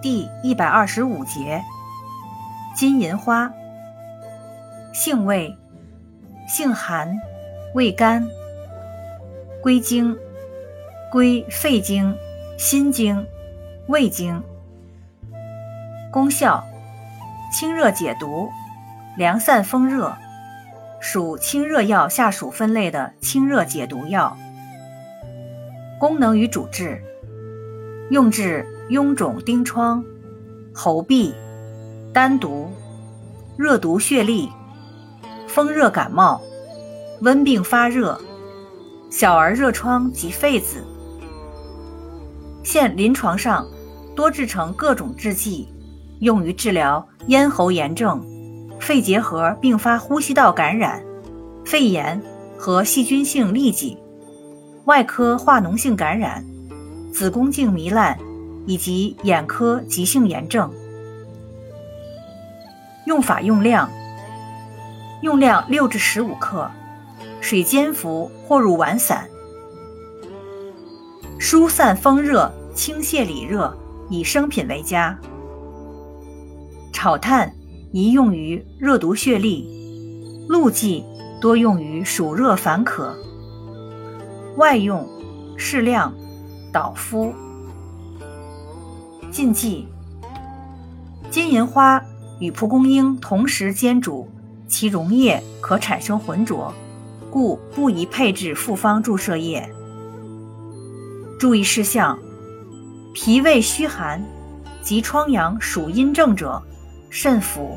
第一百二十五节，金银花，性味，性寒，味甘，归经，归肺经、心经、胃经。功效，清热解毒，凉散风热，属清热药下属分类的清热解毒药。功能与主治，用治。臃肿疔疮、喉痹、丹毒、热毒血痢、风热感冒、温病发热、小儿热疮及痱子。现临床上多制成各种制剂，用于治疗咽喉炎症、肺结核并发呼吸道感染、肺炎和细菌性痢疾、外科化脓性感染、子宫颈糜烂。以及眼科急性炎症。用法用量：用量六至十五克，水煎服或入丸散。疏散风热、清泻里热，以生品为佳。炒炭宜用于热毒血痢，露剂多用于暑热烦渴。外用适量，捣敷。禁忌：金银花与蒲公英同时煎煮，其溶液可产生浑浊，故不宜配置复方注射液。注意事项：脾胃虚寒及疮疡属阴症者，慎服。